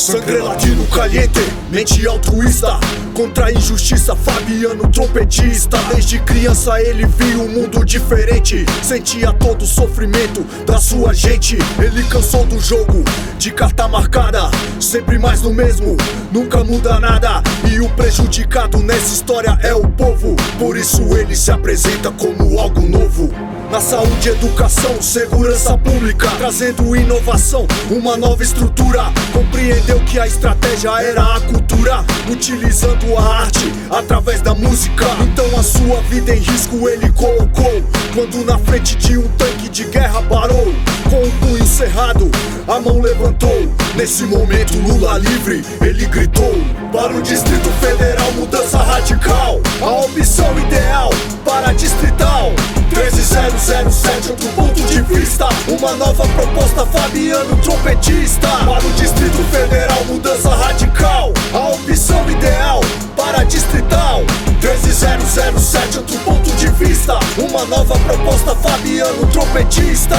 Sangre latino caliente, mente altruísta. Contra a injustiça, Fabiano trompetista. Desde criança ele viu um mundo diferente. Sentia todo o sofrimento da sua gente. Ele cansou do jogo, de carta marcada. Sempre mais no mesmo, nunca muda nada. E o prejudicado nessa história é o povo. Por isso ele se apresenta como algo na saúde, educação, segurança pública, trazendo inovação, uma nova estrutura. Compreendeu que a estratégia era a cultura, utilizando a arte através da música. Então a sua vida em risco ele colocou, quando na frente de um tanque de guerra parou. Com o punho cerrado, a mão levantou. Nesse momento, Lula livre, ele gritou: Para o Distrito Federal, mudança radical. A opção 13007, outro ponto de vista. Uma nova proposta, Fabiano trompetista. Para o Distrito Federal, mudança radical. A opção ideal para distrital. 13007, outro ponto de vista. Uma nova proposta, Fabiano trompetista.